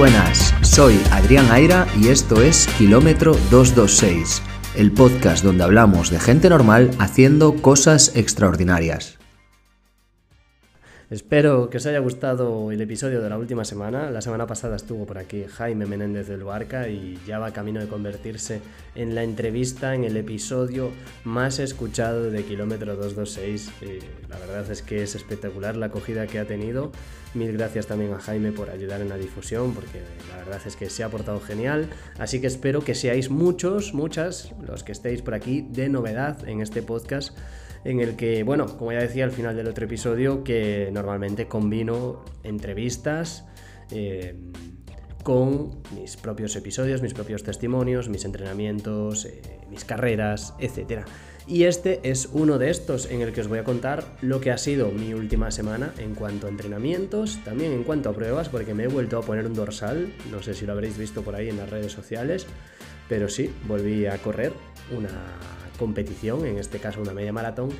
buenas, soy Adrián Aira y esto es Kilómetro 226, el podcast donde hablamos de gente normal haciendo cosas extraordinarias. Espero que os haya gustado el episodio de la última semana. La semana pasada estuvo por aquí Jaime Menéndez del Barca y ya va camino de convertirse en la entrevista, en el episodio más escuchado de Kilómetro 226. Eh, la verdad es que es espectacular la acogida que ha tenido. Mil gracias también a Jaime por ayudar en la difusión, porque la verdad es que se ha portado genial. Así que espero que seáis muchos, muchas, los que estéis por aquí de novedad en este podcast en el que, bueno, como ya decía al final del otro episodio, que normalmente combino entrevistas eh, con mis propios episodios, mis propios testimonios, mis entrenamientos, eh, mis carreras, etc. Y este es uno de estos en el que os voy a contar lo que ha sido mi última semana en cuanto a entrenamientos, también en cuanto a pruebas, porque me he vuelto a poner un dorsal, no sé si lo habréis visto por ahí en las redes sociales, pero sí, volví a correr una competición, en este caso una media maratón.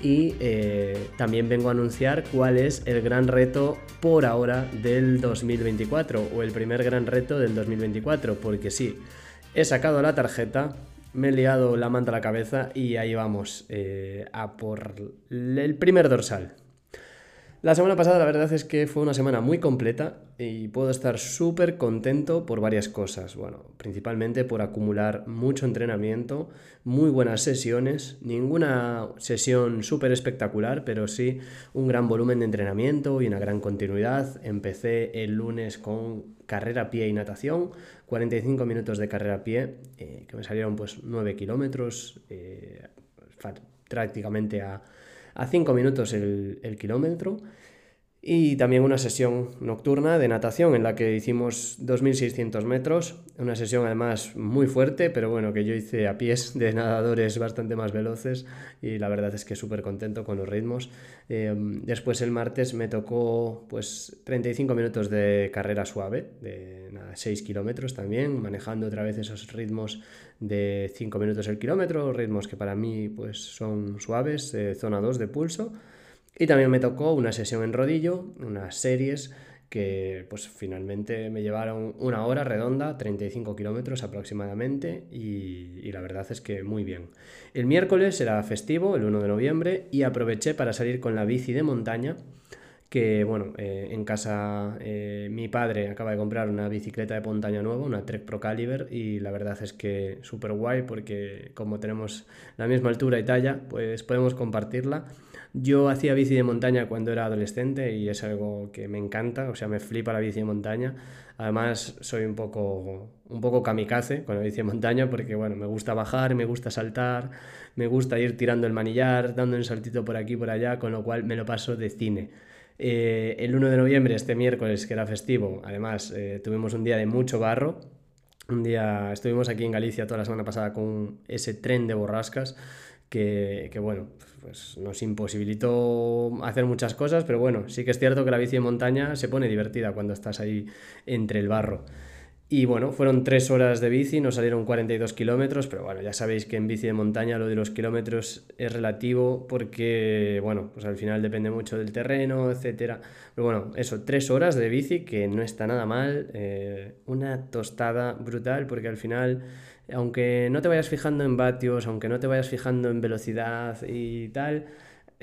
Y eh, también vengo a anunciar cuál es el gran reto por ahora del 2024 o el primer gran reto del 2024, porque sí, he sacado la tarjeta, me he liado la manta a la cabeza y ahí vamos eh, a por el primer dorsal. La semana pasada la verdad es que fue una semana muy completa y puedo estar súper contento por varias cosas. Bueno, principalmente por acumular mucho entrenamiento, muy buenas sesiones, ninguna sesión súper espectacular, pero sí un gran volumen de entrenamiento y una gran continuidad. Empecé el lunes con carrera pie y natación, 45 minutos de carrera pie, eh, que me salieron pues 9 kilómetros, eh, prácticamente a a 5 minutos el, el kilómetro y también una sesión nocturna de natación en la que hicimos 2.600 metros, una sesión además muy fuerte, pero bueno, que yo hice a pies de nadadores bastante más veloces y la verdad es que súper contento con los ritmos. Eh, después el martes me tocó pues 35 minutos de carrera suave, de nada, 6 kilómetros también, manejando otra vez esos ritmos de 5 minutos el kilómetro, ritmos que para mí pues son suaves, eh, zona 2 de pulso. Y también me tocó una sesión en rodillo, unas series que pues finalmente me llevaron una hora redonda, 35 kilómetros aproximadamente, y, la verdad es que muy bien. El miércoles era festivo, el 1 de noviembre, y aproveché para salir con la bici de montaña, que bueno, eh, en casa eh, mi padre acaba de comprar una bicicleta de montaña nueva, una Trek Pro Caliber, y la verdad es que súper guay porque como tenemos la misma altura y talla, pues podemos compartirla yo hacía bici de montaña cuando era adolescente y es algo que me encanta, o sea, me flipa la bici de montaña. Además, soy un poco, un poco kamikaze con la bici de montaña porque, bueno, me gusta bajar, me gusta saltar, me gusta ir tirando el manillar, dando un saltito por aquí por allá, con lo cual me lo paso de cine. Eh, el 1 de noviembre, este miércoles, que era festivo, además eh, tuvimos un día de mucho barro. Un día estuvimos aquí en Galicia toda la semana pasada con ese tren de borrascas que, que bueno, pues nos imposibilitó hacer muchas cosas, pero bueno, sí que es cierto que la bici de montaña se pone divertida cuando estás ahí entre el barro. Y bueno, fueron tres horas de bici, nos salieron 42 kilómetros, pero bueno, ya sabéis que en bici de montaña lo de los kilómetros es relativo porque, bueno, pues al final depende mucho del terreno, etcétera. Pero bueno, eso, tres horas de bici que no está nada mal, eh, una tostada brutal porque al final aunque no te vayas fijando en vatios, aunque no te vayas fijando en velocidad y tal,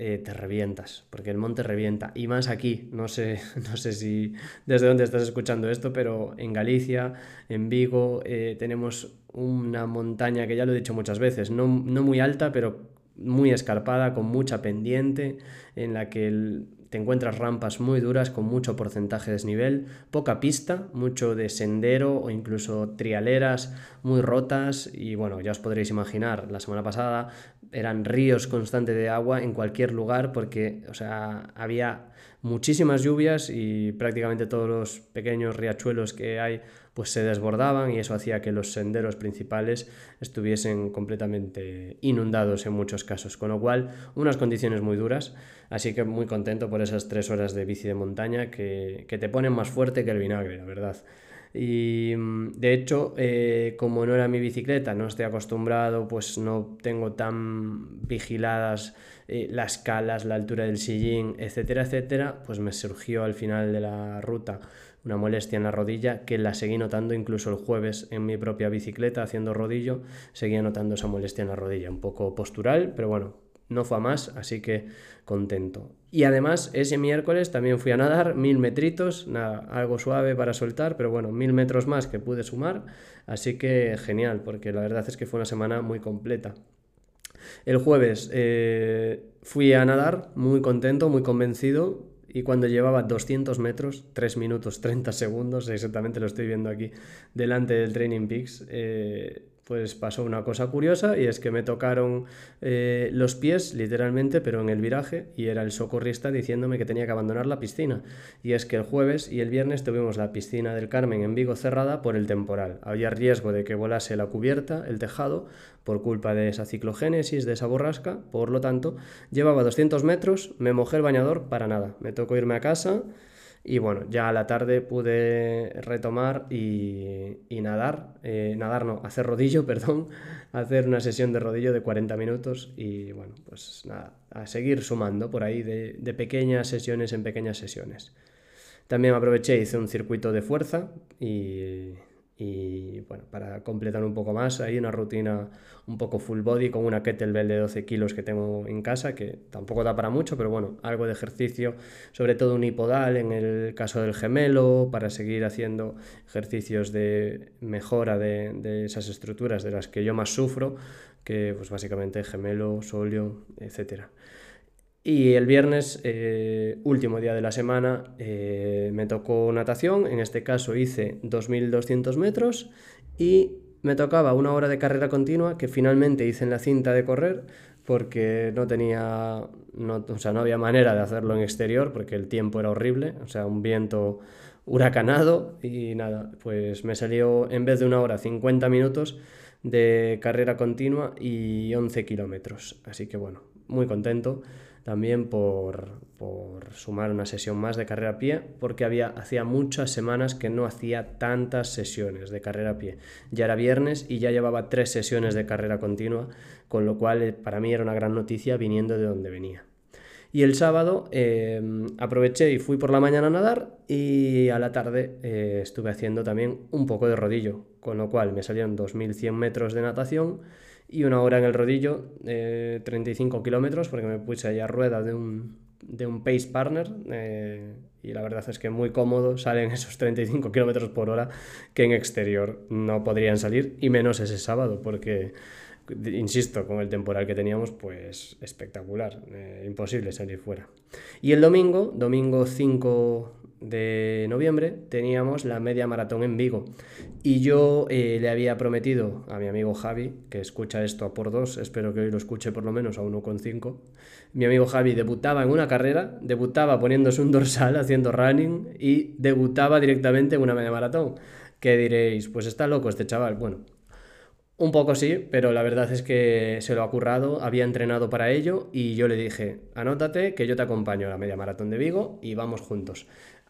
eh, te revientas, porque el monte revienta. Y más aquí, no sé, no sé si desde dónde estás escuchando esto, pero en Galicia, en Vigo, eh, tenemos una montaña que ya lo he dicho muchas veces, no, no muy alta, pero muy escarpada, con mucha pendiente, en la que el, te encuentras rampas muy duras con mucho porcentaje de desnivel, poca pista, mucho de sendero o incluso trialeras muy rotas. Y bueno, ya os podréis imaginar, la semana pasada eran ríos constantes de agua en cualquier lugar porque, o sea, había muchísimas lluvias y prácticamente todos los pequeños riachuelos que hay pues se desbordaban y eso hacía que los senderos principales estuviesen completamente inundados en muchos casos, con lo cual unas condiciones muy duras, así que muy contento por esas tres horas de bici de montaña que, que te ponen más fuerte que el vinagre, la verdad. Y mm, de hecho, eh, como no era mi bicicleta, no estoy acostumbrado, pues no tengo tan vigiladas eh, las calas, la altura del sillín, etcétera, etcétera, pues me surgió al final de la ruta una molestia en la rodilla que la seguí notando incluso el jueves en mi propia bicicleta haciendo rodillo, seguía notando esa molestia en la rodilla, un poco postural, pero bueno, no fue a más, así que contento. Y además, ese miércoles también fui a nadar mil metritos, nada, algo suave para soltar, pero bueno, mil metros más que pude sumar, así que genial, porque la verdad es que fue una semana muy completa. El jueves eh, fui a nadar, muy contento, muy convencido, y cuando llevaba 200 metros, 3 minutos 30 segundos, exactamente lo estoy viendo aquí, delante del Training Peaks, eh, pues pasó una cosa curiosa y es que me tocaron eh, los pies literalmente, pero en el viraje y era el socorrista diciéndome que tenía que abandonar la piscina. Y es que el jueves y el viernes tuvimos la piscina del Carmen en Vigo cerrada por el temporal. Había riesgo de que volase la cubierta, el tejado, por culpa de esa ciclogénesis, de esa borrasca. Por lo tanto, llevaba 200 metros, me mojé el bañador para nada. Me tocó irme a casa y bueno, ya a la tarde pude retomar y, nadar, eh, nadar no, hacer rodillo, perdón, hacer una sesión de rodillo de 40 minutos y bueno, pues nada, a seguir sumando por ahí de, de pequeñas sesiones en pequeñas sesiones. También aproveché, hice un circuito de fuerza y y bueno, para completar un poco más, hay una rutina un poco full body con una kettlebell de 12 kilos que tengo en casa, que tampoco da para mucho, pero bueno, algo de ejercicio, sobre todo un hipodal en el caso del gemelo, para seguir haciendo ejercicios de mejora de, de esas estructuras de las que yo más sufro, que pues básicamente gemelo, solio, etcétera. Y el viernes, eh, último día de la semana, eh, me tocó natación. En este caso hice 2.200 metros y me tocaba una hora de carrera continua que finalmente hice en la cinta de correr porque no tenía, no, o sea, no había manera de hacerlo en exterior porque el tiempo era horrible, o sea, un viento huracanado y nada, pues me salió en vez de una hora 50 minutos de carrera continua y 11 kilómetros. Así que bueno, muy contento también por, sumar una sesión más de carrera a pie, porque había, hacía muchas semanas que no hacía tantas sesiones de carrera a pie. Ya era viernes y ya llevaba tres sesiones de carrera continua, con lo cual eh, para mí era una gran noticia viniendo de donde venía. Y el sábado eh, aproveché y fui por la mañana a nadar y a la tarde eh, estuve haciendo también un poco de rodillo, con lo cual me salieron 2.100 metros de natación y una hora en el rodillo, 35 kilómetros, porque me puse allá a rueda de un, de un Pace Partner eh, y la verdad es que muy cómodo salen esos 35 kilómetros por hora que en exterior no podrían salir y menos ese sábado porque insisto, con el temporal que teníamos, pues espectacular, eh, imposible salir fuera. Y el domingo, domingo 5 de noviembre teníamos la media maratón en Vigo y yo eh, le había prometido a mi amigo Javi, que escucha esto por dos, espero que hoy lo escuche por lo menos a 1,5, mi amigo Javi debutaba en una carrera, debutaba poniéndose un dorsal haciendo running y debutaba directamente en una media maratón. ¿Qué diréis? Pues está loco este chaval. Bueno, un poco sí, pero la verdad es que se lo ha currado, había entrenado para ello y yo le dije, anótate que yo te acompaño a la media maratón de Vigo y vamos juntos.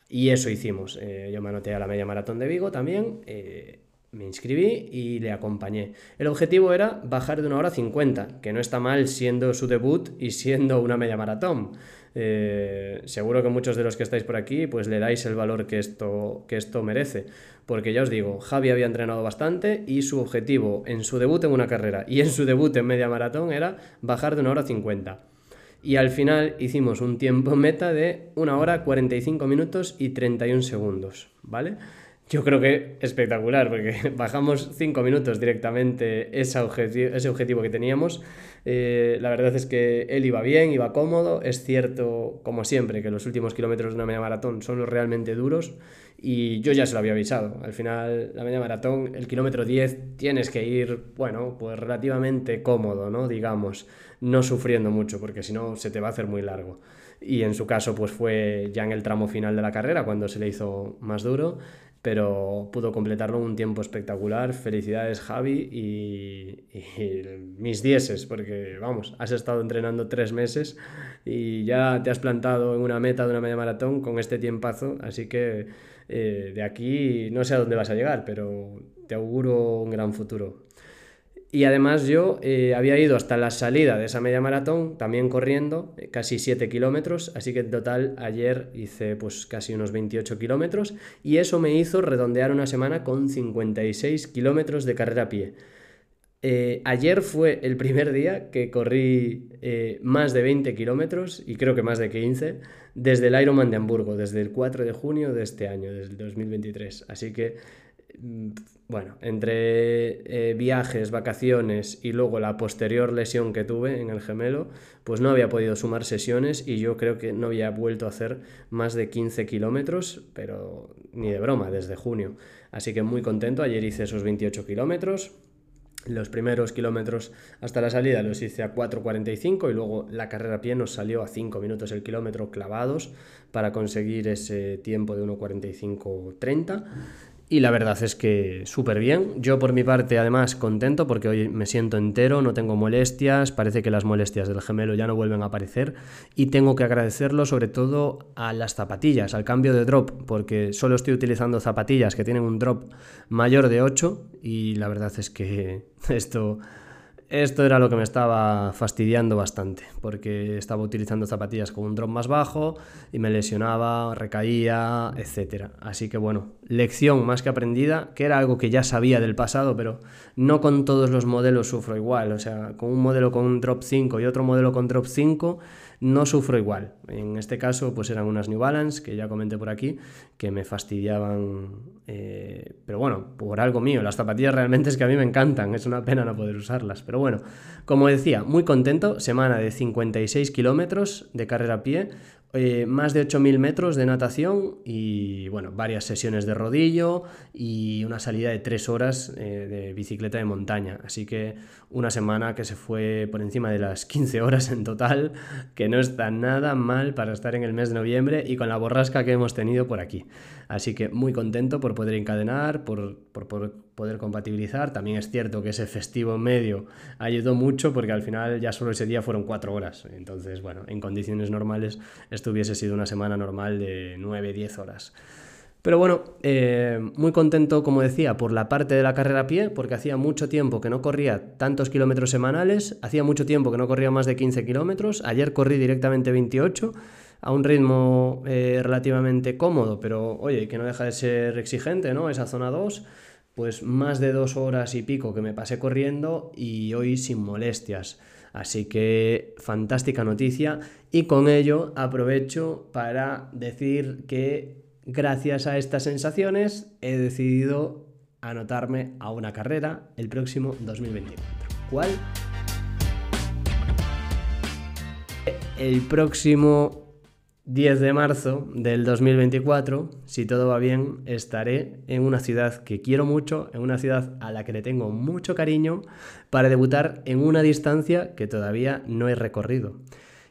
Y eso hicimos. Eh, yo me anoté a la media maratón de Vigo también, eh, me inscribí y le acompañé. El objetivo era bajar de una hora 50, que no está mal siendo su debut y siendo una media maratón. Eh, seguro que muchos de los que estáis por aquí pues le dais el valor que esto, que esto merece. Porque ya os digo, Javi había entrenado bastante y su objetivo en su debut en una carrera y en su debut en media maratón era bajar de una hora 50 y al final hicimos un tiempo meta de 1 hora 45 minutos y 31 segundos, ¿vale? Yo creo que espectacular, porque bajamos 5 minutos directamente ese objetivo, ese objetivo que teníamos. Eh, la verdad es que él iba bien, iba cómodo. Es cierto, como siempre, que los últimos kilómetros de una media maratón son los realmente duros. Y yo ya se lo había avisado. Al final, la media maratón, el kilómetro 10, tienes que ir, bueno, pues relativamente cómodo, ¿no? Digamos, no sufriendo mucho, porque si no se te va a hacer muy largo. Y en su caso, pues fue ya en el tramo final de la carrera, cuando se le hizo más duro pero pudo completarlo en un tiempo espectacular. Felicidades Javi y, mis dieces, porque vamos, has estado entrenando tres meses y ya te has plantado en una meta de una media maratón con este tiempazo, así que eh, de aquí no sé a dónde vas a llegar, pero te auguro un gran futuro. Y además yo eh, había ido hasta la salida de esa media maratón, también corriendo, eh, casi 7 kilómetros, así que en total ayer hice pues casi unos 28 kilómetros y eso me hizo redondear una semana con 56 kilómetros de carrera a pie. Eh, ayer fue el primer día que corrí más de 20 kilómetros y creo que más de 15 desde el Ironman de Hamburgo, desde el 4 de junio de este año, desde el 2023. Así que bueno, entre eh, viajes, vacaciones y luego la posterior lesión que tuve en el gemelo, pues no había podido sumar sesiones y yo creo que no había vuelto a hacer más de 15 kilómetros, pero ni de broma, desde junio. Así que muy contento, ayer hice esos 28 kilómetros. Los primeros kilómetros hasta la salida los hice a 4.45 y luego la carrera a pie nos salió a 5 minutos el kilómetro clavados para conseguir ese tiempo de 1.45.30. Y la verdad es que súper bien. Yo por mi parte además contento porque hoy me siento entero, no tengo molestias, parece que las molestias del gemelo ya no vuelven a aparecer y tengo que agradecerlo sobre todo a las zapatillas, al cambio de drop, porque solo estoy utilizando zapatillas que tienen un drop mayor de 8 y la verdad es que esto esto era lo que me estaba fastidiando bastante, porque estaba utilizando zapatillas con un drop más bajo y me lesionaba, recaía, etc. Así que bueno, lección más que aprendida, que era algo que ya sabía del pasado, pero no con todos los modelos sufro igual. O sea, con un modelo con un drop 5 y otro modelo con drop 5 no sufro igual. En este caso, pues eran unas New Balance, que ya comenté por aquí, que me fastidiaban. Eh, pero bueno, por algo mío. Las zapatillas realmente es que a mí me encantan. Es una pena no poder usarlas. Pero bueno, como decía, muy contento. Semana de 56 kilómetros de carrera a pie. Eh, más de 8.000 metros de natación y bueno, varias sesiones de rodillo y una salida de 3 horas eh, de bicicleta de montaña. Así que una semana que se fue por encima de las 15 horas en total, que no está nada mal para estar en el mes de noviembre y con la borrasca que hemos tenido por aquí. Así que muy contento por poder encadenar, por, por, por poder compatibilizar. También es cierto que ese festivo medio ayudó mucho porque al final ya solo ese día fueron 4 horas. Entonces, bueno, en condiciones normales esto hubiese sido una semana normal de 9-10 horas. Pero bueno, eh, muy contento, como decía, por la parte de la carrera a pie, porque hacía mucho tiempo que no corría tantos kilómetros semanales, hacía mucho tiempo que no corría más de 15 kilómetros, ayer corrí directamente 28, a un ritmo eh, relativamente cómodo, pero oye, que no deja de ser exigente, ¿no? Esa zona 2, pues más de dos horas y pico que me pasé corriendo y hoy sin molestias. Así que fantástica noticia y con ello aprovecho para decir que gracias a estas sensaciones he decidido anotarme a una carrera el próximo 2024. ¿Cuál? El próximo 10 de marzo del 2024, si todo va bien, estaré en una ciudad que quiero mucho, en una ciudad a la que le tengo mucho cariño, para debutar en una distancia que todavía no he recorrido.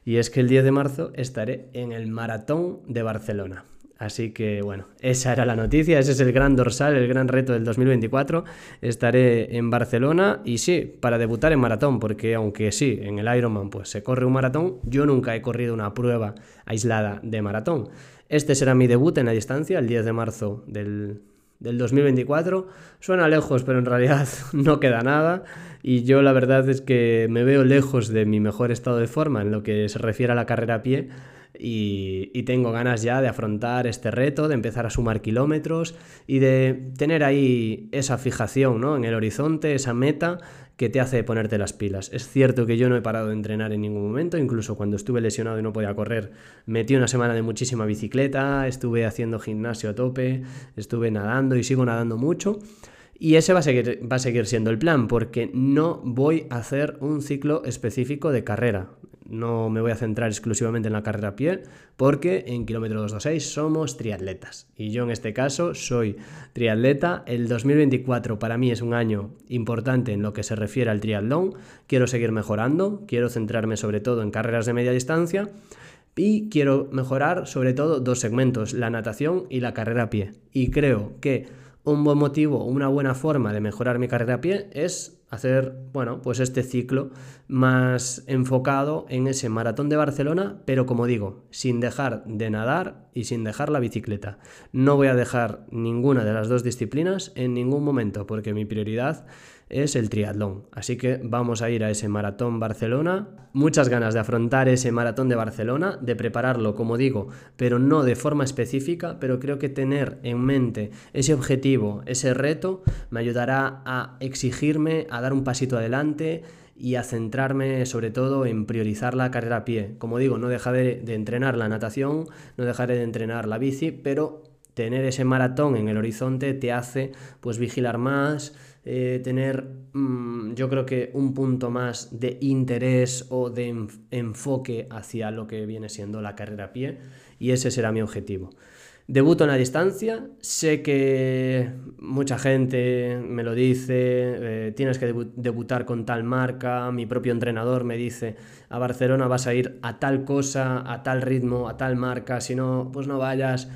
Y es que el 10 de marzo estaré en el Maratón de Barcelona. Así que bueno, esa era la noticia, ese es el gran dorsal, el gran reto del 2024. Estaré en Barcelona y sí, para debutar en maratón, porque aunque sí, en el Ironman pues se corre un maratón, yo nunca he corrido una prueba aislada de maratón. Este será mi debut en la distancia, el 10 de marzo del, del 2024. Suena lejos, pero en realidad no queda nada. Y yo la verdad es que me veo lejos de mi mejor estado de forma en lo que se refiere a la carrera a pie y, tengo ganas ya de afrontar este reto, de empezar a sumar kilómetros y de tener ahí esa fijación ¿no? en el horizonte, esa meta que te hace ponerte las pilas. Es cierto que yo no he parado de entrenar en ningún momento, incluso cuando estuve lesionado y no podía correr, metí una semana de muchísima bicicleta, estuve haciendo gimnasio a tope, estuve nadando y sigo nadando mucho. Y ese va a, seguir, va a seguir siendo el plan, porque no voy a hacer un ciclo específico de carrera no me voy a centrar exclusivamente en la carrera a pie, porque en kilómetro 226 somos triatletas. Y yo en este caso soy triatleta. El 2024 para mí es un año importante en lo que se refiere al triatlón. Quiero seguir mejorando, quiero centrarme sobre todo en carreras de media distancia. Y quiero mejorar sobre todo dos segmentos, la natación y la carrera a pie. Y creo que un buen motivo, una buena forma de mejorar mi carrera a pie es hacer, bueno, pues este ciclo más enfocado en ese maratón de Barcelona, pero como digo, sin dejar de nadar y sin dejar la bicicleta. No voy a dejar ninguna de las dos disciplinas en ningún momento, porque mi prioridad es el triatlón. Así que vamos a ir a ese maratón Barcelona. Muchas ganas de afrontar ese maratón de Barcelona, de prepararlo, como digo, pero no de forma específica, pero creo que tener en mente ese objetivo, ese reto, me ayudará a exigirme, a dar un pasito adelante y a centrarme sobre todo en priorizar la carrera a pie. Como digo, no dejaré de entrenar la natación, no dejaré de entrenar la bici, pero tener ese maratón en el horizonte te hace pues vigilar más, eh, tener mm, yo creo que un punto más de interés o de enfoque hacia lo que viene siendo la carrera a pie y ese será mi objetivo. Debuto en la distancia, sé que mucha gente me lo dice, eh, tienes que debutar con tal marca, mi propio entrenador me dice, a Barcelona vas a ir a tal cosa, a tal ritmo, a tal marca, si no, pues no vayas.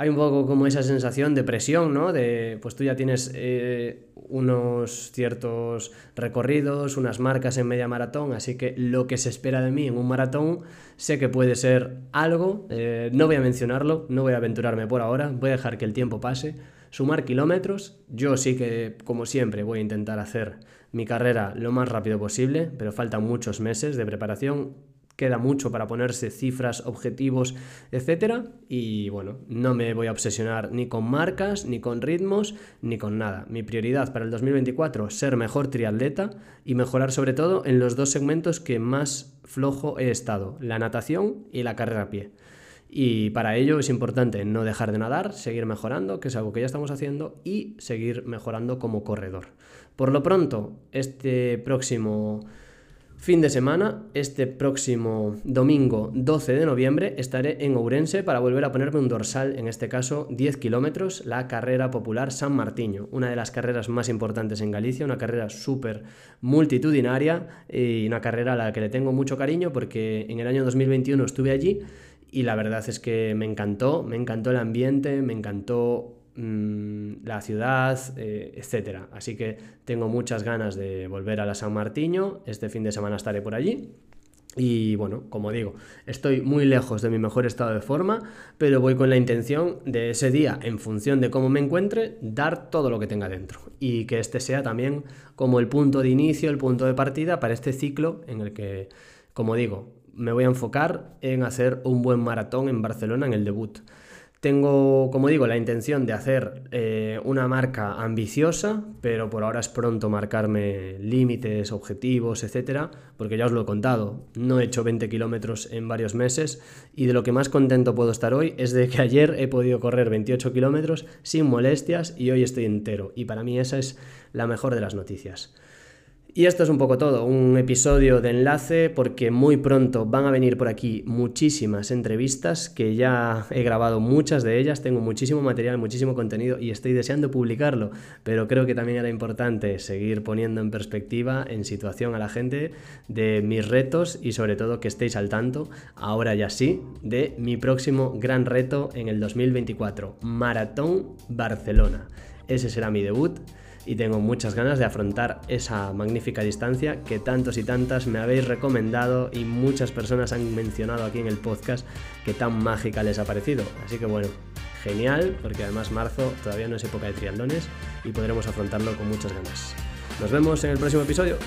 Hay un poco como esa sensación de presión, ¿no? De, pues tú ya tienes eh, unos ciertos recorridos, unas marcas en media maratón, así que lo que se espera de mí en un maratón sé que puede ser algo, eh, no voy a mencionarlo, no voy a aventurarme por ahora, voy a dejar que el tiempo pase, sumar kilómetros, yo sí que como siempre voy a intentar hacer mi carrera lo más rápido posible, pero faltan muchos meses de preparación, queda mucho para ponerse cifras, objetivos, etcétera. Y bueno, no me voy a obsesionar ni con marcas, ni con ritmos, ni con nada. Mi prioridad para el 2024 ser mejor triatleta y mejorar sobre todo en los dos segmentos que más flojo he estado, la natación y la carrera a pie. Y para ello es importante no dejar de nadar, seguir mejorando, que es algo que ya estamos haciendo, y seguir mejorando como corredor. Por lo pronto, este próximo Fin de semana, este próximo domingo 12 de noviembre estaré en Ourense para volver a ponerme un dorsal, en este caso 10 kilómetros, la carrera popular San Martiño, una de las carreras más importantes en Galicia, una carrera súper multitudinaria y una carrera a la que le tengo mucho cariño porque en el año 2021 estuve allí y la verdad es que me encantó, me encantó el ambiente, me encantó Mm, la ciudad, eh, etcétera. Así que tengo muchas ganas de volver a la San Martiño. Este fin de semana estaré por allí. Y bueno, como digo, estoy muy lejos de mi mejor estado de forma, pero voy con la intención de ese día, en función de cómo me encuentre, dar todo lo que tenga dentro. Y que este sea también como el punto de inicio, el punto de partida para este ciclo en el que, como digo, me voy a enfocar en hacer un buen maratón en Barcelona en el debut. Tengo, como digo, la intención de hacer eh, una marca ambiciosa, pero por ahora es pronto marcarme límites, objetivos, etcétera, porque ya os lo he contado, no he hecho 20 kilómetros en varios meses y de lo que más contento puedo estar hoy es de que ayer he podido correr 28 kilómetros sin molestias y hoy estoy entero. Y para mí esa es la mejor de las noticias. Y esto es un poco todo, un episodio de enlace porque muy pronto van a venir por aquí muchísimas entrevistas que ya he grabado muchas de ellas, tengo muchísimo material, muchísimo contenido y estoy deseando publicarlo, pero creo que también era importante seguir poniendo en perspectiva, en situación a la gente de mis retos y sobre todo que estéis al tanto, ahora ya sí, de mi próximo gran reto en el 2024, Maratón Barcelona. Ese será mi debut y tengo muchas ganas de afrontar esa magnífica distancia que tantos y tantas me habéis recomendado y muchas personas han mencionado aquí en el podcast que tan mágica les ha parecido. Así que bueno, genial, porque además marzo todavía no es época de triatlones y podremos afrontarlo con muchas ganas. Nos vemos en el próximo episodio.